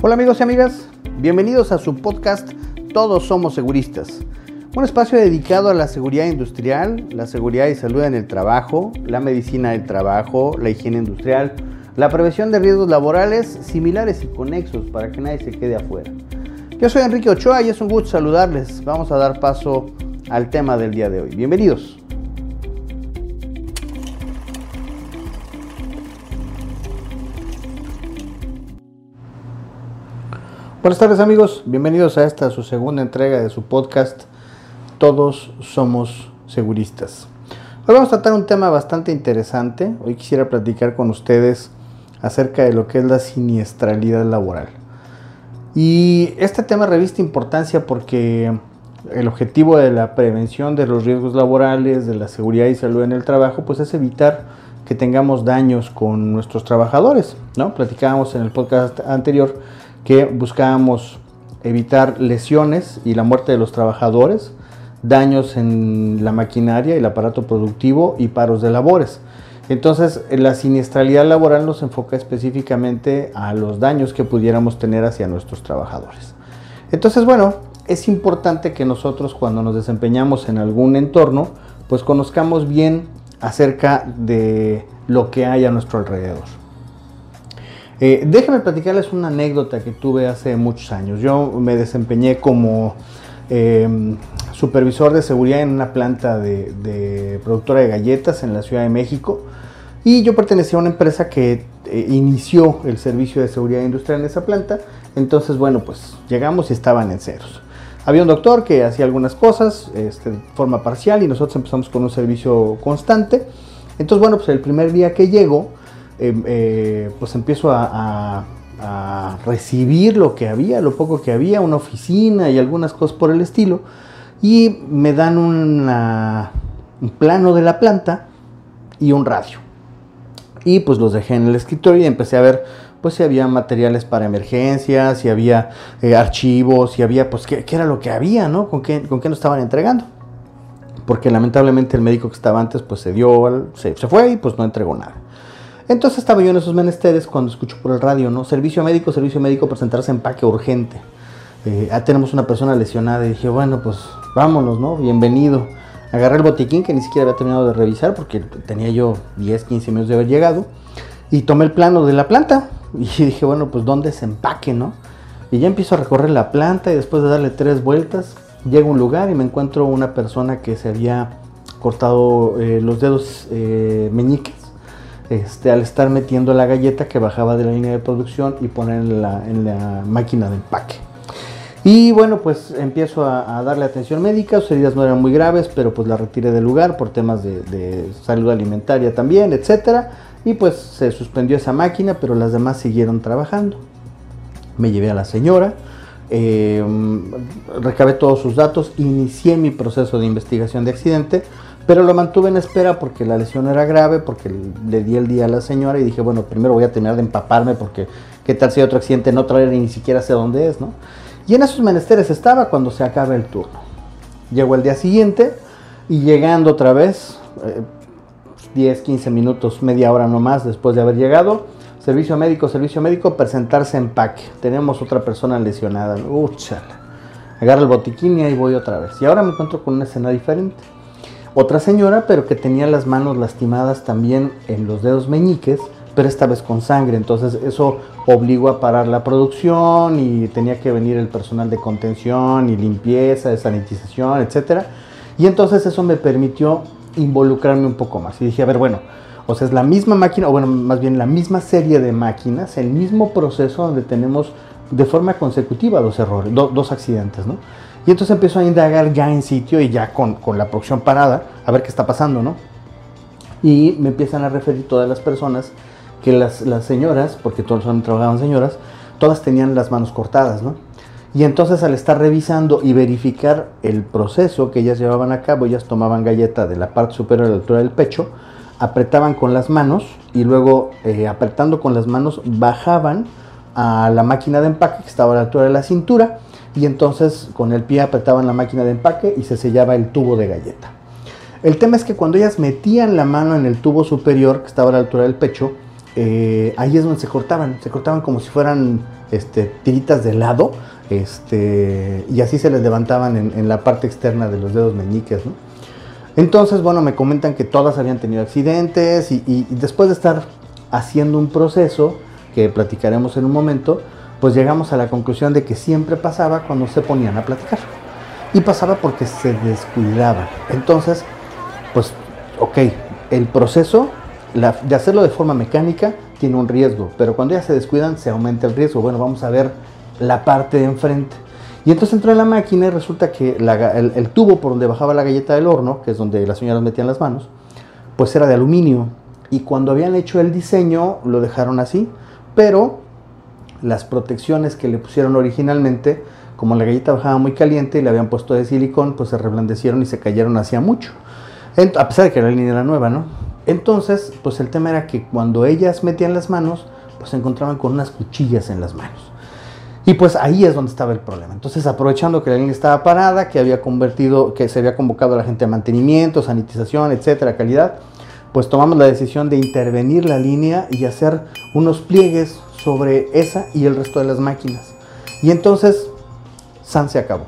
Hola amigos y amigas, bienvenidos a su podcast Todos Somos Seguristas. Un espacio dedicado a la seguridad industrial, la seguridad y salud en el trabajo, la medicina del trabajo, la higiene industrial, la prevención de riesgos laborales similares y conexos para que nadie se quede afuera. Yo soy Enrique Ochoa y es un gusto saludarles. Vamos a dar paso al tema del día de hoy. Bienvenidos. Buenas tardes amigos, bienvenidos a esta su segunda entrega de su podcast Todos somos seguristas. Hoy vamos a tratar un tema bastante interesante. Hoy quisiera platicar con ustedes acerca de lo que es la siniestralidad laboral. Y este tema reviste importancia porque el objetivo de la prevención de los riesgos laborales, de la seguridad y salud en el trabajo, pues es evitar que tengamos daños con nuestros trabajadores, ¿no? Platicábamos en el podcast anterior que buscábamos evitar lesiones y la muerte de los trabajadores, daños en la maquinaria y el aparato productivo y paros de labores. Entonces, la siniestralidad laboral nos enfoca específicamente a los daños que pudiéramos tener hacia nuestros trabajadores. Entonces, bueno, es importante que nosotros cuando nos desempeñamos en algún entorno, pues conozcamos bien acerca de lo que hay a nuestro alrededor. Eh, déjenme platicarles una anécdota que tuve hace muchos años. Yo me desempeñé como em, supervisor de seguridad en una planta de, productora de galletas en la Ciudad de México y yo pertenecía a una empresa que eh, inició el servicio de seguridad industrial en esa planta. Entonces, bueno, pues llegamos y estaban en ceros. Había un doctor que hacía algunas cosas este, de forma parcial y nosotros empezamos con un servicio constante. Entonces, bueno, pues el primer día que llego, Em, eh, pues empiezo a, recibir lo que había, lo poco que había, una oficina y algunas cosas por el estilo, y me dan un plano de la planta y un radio. Y pues los dejé en el escritorio y empecé a ver pues si había materiales para emergencias, si había eh, archivos, si había, pues qué, era lo que había, ¿no? ¿Con qué, con qué nos estaban entregando. Porque lamentablemente el médico que estaba antes pues se dio, se, se fue y pues no entregó nada. Entonces estaba yo en esos menesteres cuando escucho por el radio, ¿no? Servicio médico, servicio médico, presentarse empaque urgente. Eh, ya tenemos una persona lesionada y dije, bueno, pues vámonos, ¿no? Bienvenido. Agarré el botiquín que ni siquiera había terminado de revisar porque tenía yo 10, 15 minutos de haber llegado. Y tomé el plano de la planta y dije, bueno, pues ¿dónde se empaque, no? Y ya empiezo a recorrer la planta y después de darle tres vueltas, llego a un lugar y me encuentro una persona que se había cortado eh, los dedos eh, meñiques este, al estar metiendo la galleta que bajaba de la línea de producción y poner en la, máquina de empaque. Y bueno, pues empiezo a, darle atención médica, sus heridas no eran muy graves, pero pues la retiré del lugar por temas de, salud alimentaria también, etc. Y pues se suspendió esa máquina, pero las demás siguieron trabajando. Me llevé a la señora, eh, recabé todos sus datos, inicié mi proceso de investigación de accidente pero lo mantuve en espera porque la lesión era grave, porque le di el día a la señora y dije, bueno, primero voy a terminar de empaparme porque qué tal si hay otro accidente no traer ni siquiera sé dónde es, ¿no? Y en esos menesteres estaba cuando se acaba el turno. Llegó el día siguiente y llegando otra vez, 10, eh, 15 minutos, media hora nomás después de haber llegado, servicio médico, servicio médico, presentarse empaque. Tenemos otra persona lesionada. Úchala. Agarra el botiquín y ahí voy otra vez. Y ahora me encuentro con una escena diferente otra señora, pero que tenía las manos lastimadas también en los dedos meñiques, pero esta vez con sangre. Entonces eso obligó a parar la producción y tenía que venir el personal de contención y limpieza, de sanitización, etc. Y entonces eso me permitió involucrarme un poco más. Y dije, a ver, bueno, o sea, es la misma máquina, o bueno, más bien la misma serie de máquinas, el mismo proceso donde tenemos de forma consecutiva dos errores, dos accidentes, ¿no? Y entonces empiezo a indagar ya en sitio y ya con, la producción parada, a ver qué está pasando, ¿no? Y me empiezan a referir todas las personas que las, señoras, porque todos trabajaban señoras, todas tenían las manos cortadas, ¿no? Y entonces al estar revisando y verificar el proceso que ellas llevaban a cabo, ellas tomaban galleta de la parte superior a la altura del pecho, apretaban con las manos y luego eh, apretando con las manos bajaban a la máquina de empaque que estaba a la altura de la cintura y entonces con el pie apretaban la máquina de empaque y se sellaba el tubo de galleta. El tema es que cuando ellas metían la mano en el tubo superior, que estaba a la altura del pecho, eh, ahí es donde se cortaban, se cortaban como si fueran este, tiritas de helado, este, y así se les levantaban en, la parte externa de los dedos meñiques. Entonces, bueno, me comentan que todas habían tenido accidentes y, después de estar haciendo un proceso, que platicaremos en un momento, pues llegamos a la conclusión de que siempre pasaba cuando se ponían a platicar. Y pasaba porque se descuidaban. Entonces, pues, ok, el proceso de hacerlo de forma mecánica tiene un riesgo, pero cuando ya se descuidan se aumenta el riesgo. Bueno, vamos a ver la parte de enfrente. Y entonces entró en la máquina y resulta que el, tubo por donde bajaba la galleta del horno, que es donde las señoras metían las manos, pues era de aluminio. Y cuando habían hecho el diseño lo dejaron así, pero las protecciones que le pusieron originalmente, como la galleta bajaba muy caliente y le habían puesto de silicón, pues se reblandecieron y se cayeron hacía mucho. a pesar de que la línea era nueva, ¿no? Entonces, pues el tema era que cuando ellas metían las manos, pues se encontraban con unas cuchillas en las manos. Y pues ahí es donde estaba el problema. Entonces, aprovechando que la línea estaba parada, que había convertido, que se había convocado a la gente a mantenimiento, sanitización, etcétera, calidad, pues tomamos la decisión de intervenir la línea y hacer unos pliegues sobre esa y el resto de las máquinas. Y entonces, San se acabó.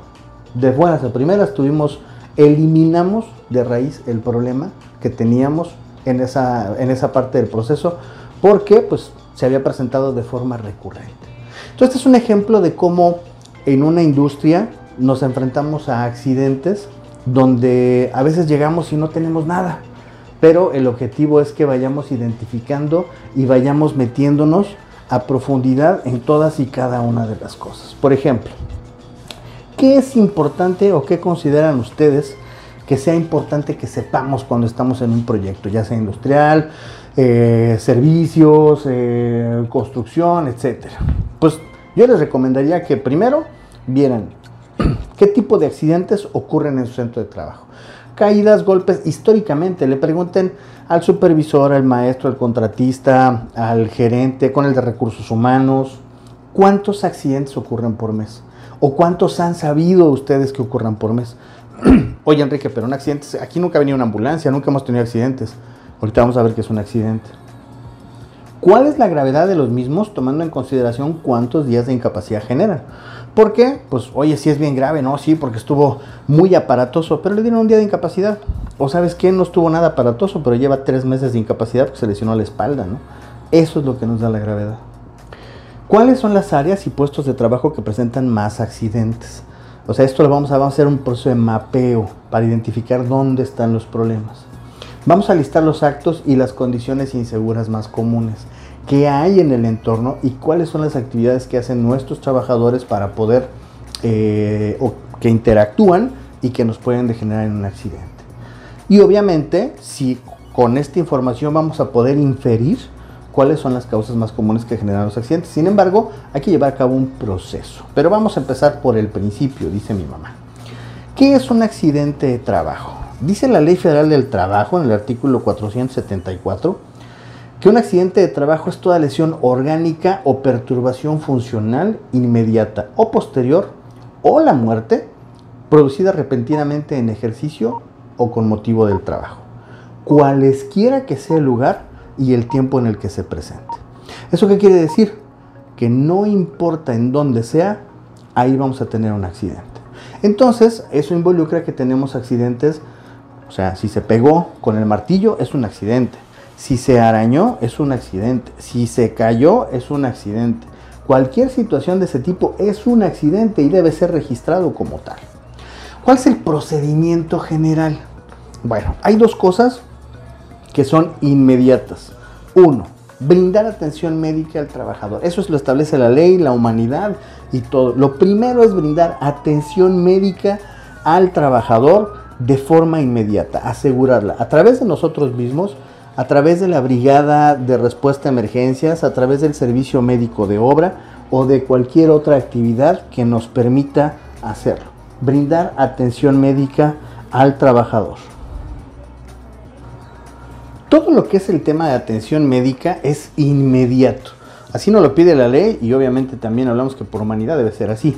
De buenas a primeras tuvimos, eliminamos de raíz el problema que teníamos en esa, en esa parte del proceso porque pues, se había presentado de forma recurrente. Entonces, este es un ejemplo de cómo en una industria nos enfrentamos a accidentes donde a veces llegamos y no tenemos nada, pero el objetivo es que vayamos identificando y vayamos metiéndonos a profundidad en todas y cada una de las cosas. Por ejemplo, ¿qué es importante o qué consideran ustedes que sea importante que sepamos cuando estamos en un proyecto, ya sea industrial, eh, servicios, eh, construcción, etc. Pues yo les recomendaría que primero vieran qué tipo de accidentes ocurren en su centro de trabajo. Caídas, golpes, históricamente le pregunten al supervisor, al maestro, al contratista, al gerente, con el de recursos humanos, cuántos accidentes ocurren por mes o cuántos han sabido ustedes que ocurran por mes. Oye, Enrique, pero un accidente, aquí nunca ha venido una ambulancia, nunca hemos tenido accidentes. Ahorita vamos a ver qué es un accidente. ¿Cuál es la gravedad de los mismos tomando en consideración cuántos días de incapacidad generan? ¿Por qué? Pues, oye, sí es bien grave, ¿no? Sí, porque estuvo muy aparatoso, pero le dieron un día de incapacidad. O sabes qué, no estuvo nada aparatoso, pero lleva tres meses de incapacidad porque se lesionó la espalda, ¿no? Eso es lo que nos da la gravedad. ¿Cuáles son las áreas y puestos de trabajo que presentan más accidentes? O sea, esto lo vamos a, vamos a hacer un proceso de mapeo para identificar dónde están los problemas. Vamos a listar los actos y las condiciones inseguras más comunes que hay en el entorno y cuáles son las actividades que hacen nuestros trabajadores para poder eh, o que interactúan y que nos pueden degenerar en un accidente. Y obviamente, si con esta información vamos a poder inferir cuáles son las causas más comunes que generan los accidentes. Sin embargo, hay que llevar a cabo un proceso. Pero vamos a empezar por el principio, dice mi mamá. ¿Qué es un accidente de trabajo? Dice la Ley Federal del Trabajo en el artículo 474 que un accidente de trabajo es toda lesión orgánica o perturbación funcional inmediata o posterior o la muerte producida repentinamente en ejercicio o con motivo del trabajo. Cualesquiera que sea el lugar y el tiempo en el que se presente. ¿Eso qué quiere decir? Que no importa en dónde sea, ahí vamos a tener un accidente. Entonces, eso involucra que tenemos accidentes, o sea, si se pegó con el martillo es un accidente, si se arañó es un accidente, si se cayó es un accidente. Cualquier situación de ese tipo es un accidente y debe ser registrado como tal. ¿Cuál es el procedimiento general? Bueno, hay dos cosas que son inmediatas. Uno, brindar atención médica al trabajador. Eso lo establece la ley, la humanidad y todo. Lo primero es brindar atención médica al trabajador de forma inmediata, asegurarla a través de nosotros mismos, a través de la brigada de respuesta a emergencias, a través del servicio médico de obra o de cualquier otra actividad que nos permita hacerlo. Brindar atención médica al trabajador todo lo que es el tema de atención médica es inmediato. Así nos lo pide la ley y obviamente también hablamos que por humanidad debe ser así.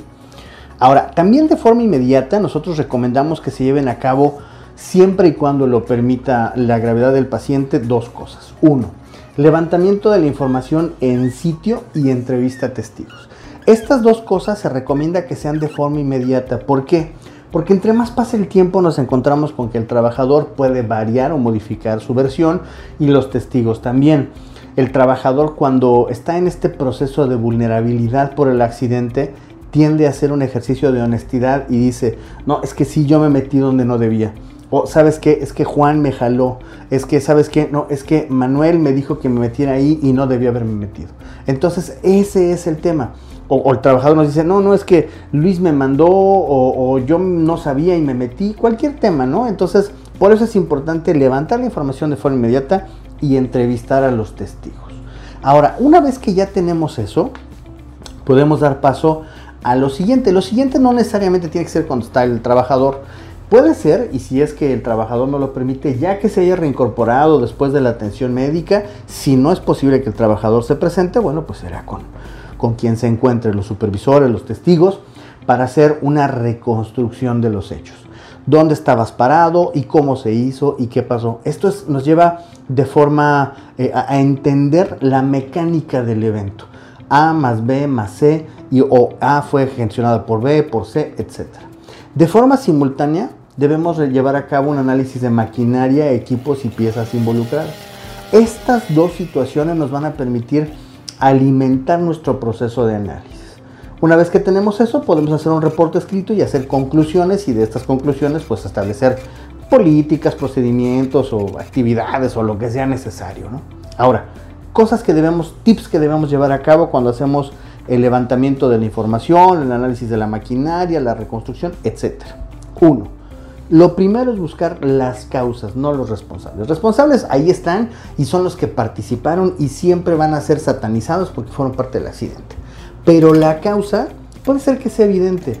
Ahora, también de forma inmediata nosotros recomendamos que se lleven a cabo siempre y cuando lo permita la gravedad del paciente, dos cosas. Uno, levantamiento de la información en sitio y entrevista a testigos. Estas dos cosas se recomienda que sean de forma inmediata. ¿Por qué? Porque entre más pasa el tiempo nos encontramos con que el trabajador puede variar o modificar su versión y los testigos también. El trabajador cuando está en este proceso de vulnerabilidad por el accidente tiende a hacer un ejercicio de honestidad y dice, no, es que sí, yo me metí donde no debía. O sabes qué, es que Juan me jaló, es que sabes qué, no, es que Manuel me dijo que me metiera ahí y no debía haberme metido. Entonces ese es el tema o, el trabajador nos dice, no, no, es que Luis me mandó o, yo no sabía y me metí, cualquier tema, ¿no? Entonces, por eso es importante levantar la información de forma inmediata y entrevistar a los testigos. Ahora, una vez que ya tenemos eso, podemos dar paso a lo siguiente. Lo siguiente no necesariamente tiene que ser cuando está el trabajador. Puede ser, y si es que el trabajador no lo permite, ya que se haya reincorporado después de la atención médica, si no es posible que el trabajador se presente, bueno, pues será con, con quien se encuentren los supervisores, los testigos, para hacer una reconstrucción de los hechos. ¿Dónde estabas parado y cómo se hizo y qué pasó? Esto nos lleva de forma eh, a, entender la mecánica del evento. A más B más C y o A fue gestionado por B, por C, etc. De forma simultánea debemos llevar a cabo un análisis de maquinaria, equipos y piezas involucradas. Estas dos situaciones nos van a permitir alimentar nuestro proceso de análisis. Una vez que tenemos eso, podemos hacer un reporte escrito y hacer conclusiones y de estas conclusiones pues establecer políticas, procedimientos o actividades o lo que sea necesario. Ahora, cosas que debemos, tips que debemos llevar a cabo cuando hacemos el levantamiento de la información, el análisis de la maquinaria, la reconstrucción, etc. Uno, lo primero es buscar las causas, no los responsables. Responsables ahí están y son los que participaron y siempre van a ser satanizados porque fueron parte del accidente. Pero la causa puede ser que sea evidente,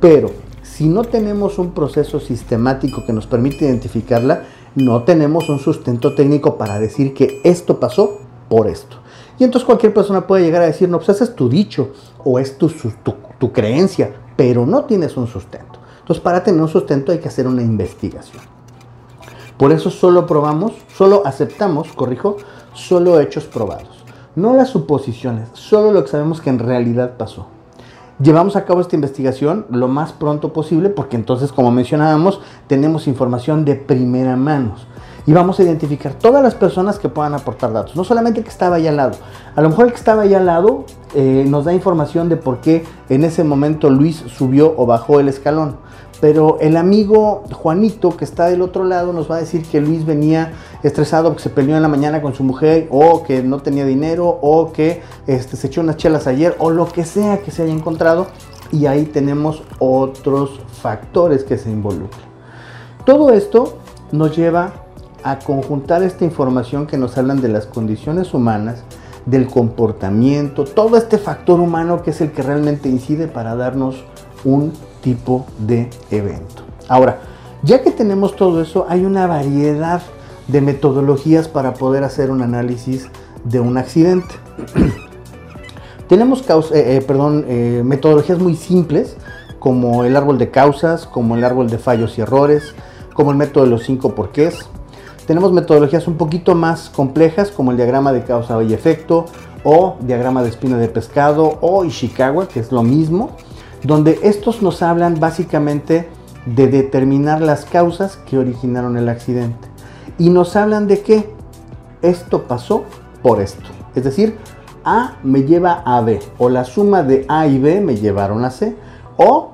pero si no tenemos un proceso sistemático que nos permite identificarla, no tenemos un sustento técnico para decir que esto pasó por esto. Y entonces cualquier persona puede llegar a decir, no, pues ese es tu dicho o es tu creencia, pero no tienes un sustento. Entonces, para tener un sustento hay que hacer una investigación. Por eso solo probamos, solo aceptamos, corrijo, solo hechos probados. No las suposiciones, solo lo que sabemos que en realidad pasó. Llevamos a cabo esta investigación lo más pronto posible porque entonces, como mencionábamos, tenemos información de primera mano y vamos a identificar todas las personas que puedan aportar datos, no solamente que estaba ahí al lado. A lo mejor el que estaba ahí al lado eh, nos da información de por qué en ese momento Luis subió o bajó el escalón. Pero el amigo Juanito que está del otro lado nos va a decir que Luis venía estresado porque se peleó en la mañana con su mujer o que no tenía dinero o que este, se echó unas chelas ayer o lo que sea que se haya encontrado. Y ahí tenemos otros factores que se involucran. Todo esto nos lleva a conjuntar esta información que nos hablan de las condiciones humanas, del comportamiento, todo este factor humano que es el que realmente incide para darnos un tipo de evento. Ahora, ya que tenemos todo eso, hay una variedad de metodologías para poder hacer un análisis de un accidente. tenemos eh, eh, perdón, eh, metodologías muy simples, como el árbol de causas, como el árbol de fallos y errores, como el método de los cinco porqués, tenemos metodologías un poquito más complejas como el diagrama de causa y efecto o diagrama de espina de pescado o Ishikawa, que es lo mismo, donde estos nos hablan básicamente de determinar las causas que originaron el accidente. Y nos hablan de que esto pasó por esto. Es decir, A me lleva a B o la suma de A y B me llevaron a C o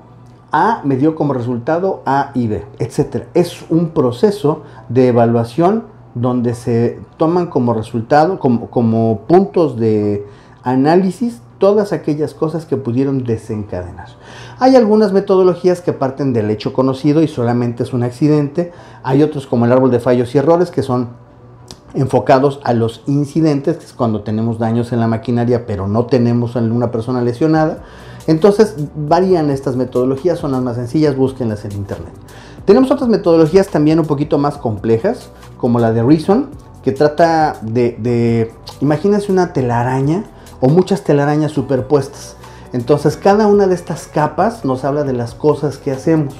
a me dio como resultado A y B, etc. Es un proceso de evaluación donde se toman como resultado, como, como puntos de análisis todas aquellas cosas que pudieron desencadenar. Hay algunas metodologías que parten del hecho conocido y solamente es un accidente. Hay otros como el árbol de fallos y errores que son enfocados a los incidentes, que es cuando tenemos daños en la maquinaria pero no tenemos a una persona lesionada. Entonces varían estas metodologías, son las más sencillas, búsquenlas en internet. Tenemos otras metodologías también un poquito más complejas, como la de Reason, que trata de, imagínense una telaraña o muchas telarañas superpuestas. Entonces cada una de estas capas nos habla de las cosas que hacemos.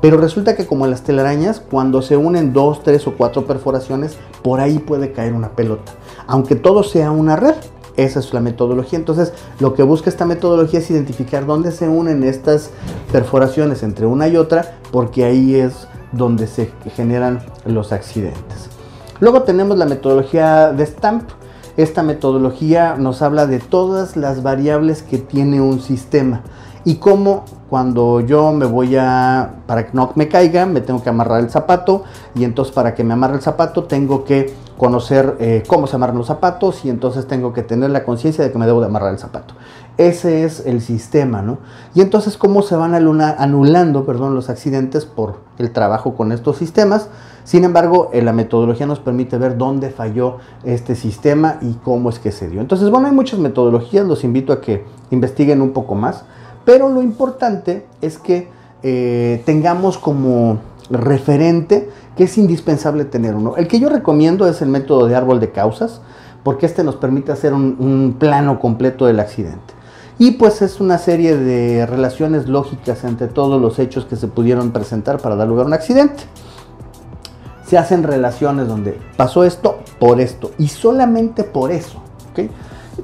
Pero resulta que como las telarañas, cuando se unen dos, tres o cuatro perforaciones, por ahí puede caer una pelota. Aunque todo sea una red, esa es la metodología. Entonces, lo que busca esta metodología es identificar dónde se unen estas perforaciones entre una y otra, porque ahí es donde se generan los accidentes. Luego tenemos la metodología de Stamp. Esta metodología nos habla de todas las variables que tiene un sistema y cómo cuando yo me voy a, para que no me caiga, me tengo que amarrar el zapato y entonces para que me amarre el zapato tengo que conocer eh, cómo se amarran los zapatos y entonces tengo que tener la conciencia de que me debo de amarrar el zapato. Ese es el sistema, ¿no? Y entonces cómo se van anulando perdón, los accidentes por el trabajo con estos sistemas. Sin embargo, eh, la metodología nos permite ver dónde falló este sistema y cómo es que se dio. Entonces, bueno, hay muchas metodologías, los invito a que investiguen un poco más. Pero lo importante es que eh, tengamos como referente que es indispensable tener uno. El que yo recomiendo es el método de árbol de causas, porque este nos permite hacer un, plano completo del accidente. Y pues es una serie de relaciones lógicas entre todos los hechos que se pudieron presentar para dar lugar a un accidente. Se hacen relaciones donde pasó esto por esto y solamente por eso. ¿okay?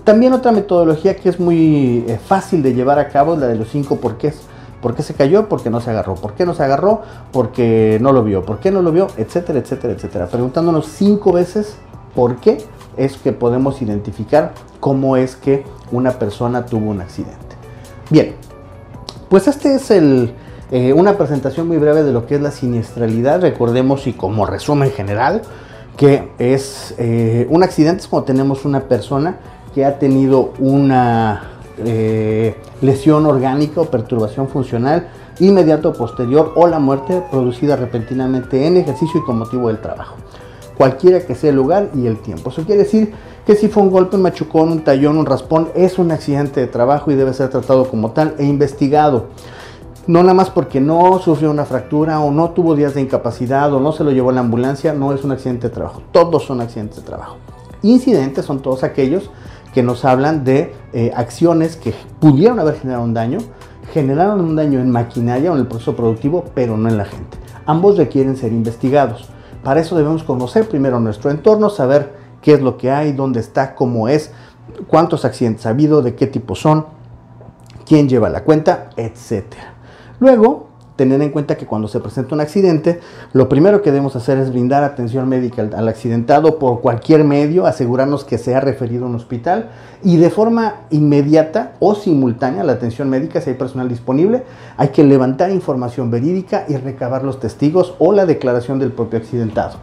También otra metodología que es muy eh, fácil de llevar a cabo es la de los cinco porqués. ¿Por qué se cayó? Porque no se agarró. ¿Por qué no se agarró? Porque no lo vio. ¿Por qué no lo vio? Etcétera, etcétera, etcétera. Preguntándonos cinco veces por qué es que podemos identificar cómo es que una persona tuvo un accidente. Bien, pues este es el, eh, una presentación muy breve de lo que es la siniestralidad. Recordemos y como resumen general que es eh, un accidente es cuando tenemos una persona que ha tenido una eh, lesión orgánica o perturbación funcional inmediato posterior o la muerte producida repentinamente en ejercicio y con motivo del trabajo. Cualquiera que sea el lugar y el tiempo. Eso quiere decir que si fue un golpe, un machucón, un tallón, un raspón, es un accidente de trabajo y debe ser tratado como tal e investigado. No nada más porque no sufrió una fractura o no tuvo días de incapacidad o no se lo llevó a la ambulancia, no es un accidente de trabajo. Todos son accidentes de trabajo. Incidentes son todos aquellos que nos hablan de eh, acciones que pudieron haber generado un daño, generaron un daño en maquinaria o en el proceso productivo, pero no en la gente. Ambos requieren ser investigados. Para eso debemos conocer primero nuestro entorno, saber qué es lo que hay, dónde está, cómo es, cuántos accidentes ha habido, de qué tipo son, quién lleva la cuenta, etc. Luego, tener en cuenta que cuando se presenta un accidente, lo primero que debemos hacer es brindar atención médica al, accidentado por cualquier medio, asegurarnos que sea referido a un hospital y de forma inmediata o simultánea la atención médica, si hay personal disponible, hay que levantar información verídica y recabar los testigos o la declaración del propio accidentado.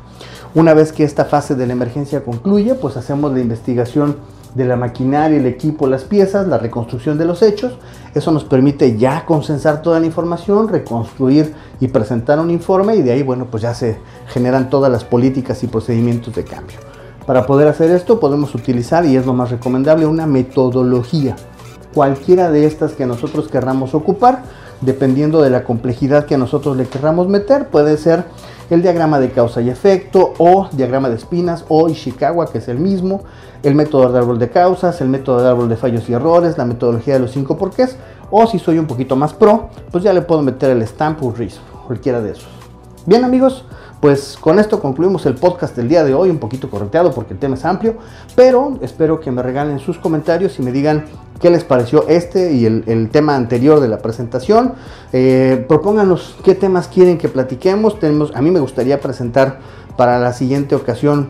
Una vez que esta fase de la emergencia concluye, pues hacemos la investigación de la maquinaria, el equipo, las piezas, la reconstrucción de los hechos. Eso nos permite ya consensar toda la información, reconstruir y presentar un informe y de ahí, bueno, pues ya se generan todas las políticas y procedimientos de cambio. Para poder hacer esto podemos utilizar, y es lo más recomendable, una metodología. Cualquiera de estas que nosotros querramos ocupar, dependiendo de la complejidad que nosotros le querramos meter, puede ser el diagrama de causa y efecto o diagrama de espinas o Ishikawa, que es el mismo, el método de árbol de causas, el método de árbol de fallos y errores, la metodología de los cinco porqués, o si soy un poquito más pro, pues ya le puedo meter el stamp o RISO, cualquiera de esos. Bien amigos, pues con esto concluimos el podcast del día de hoy, un poquito correteado porque el tema es amplio, pero espero que me regalen sus comentarios y me digan qué les pareció este y el, tema anterior de la presentación. Eh, propónganos qué temas quieren que platiquemos. Tenemos, a mí me gustaría presentar para la siguiente ocasión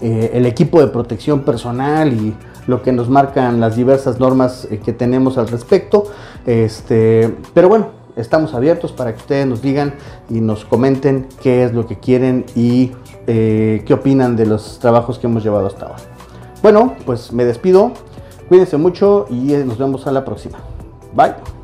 eh, el equipo de protección personal y lo que nos marcan las diversas normas eh, que tenemos al respecto. Este, pero bueno, estamos abiertos para que ustedes nos digan y nos comenten qué es lo que quieren y eh, qué opinan de los trabajos que hemos llevado hasta ahora. Bueno, pues me despido. Cuídense mucho y nos vemos a la próxima. Bye.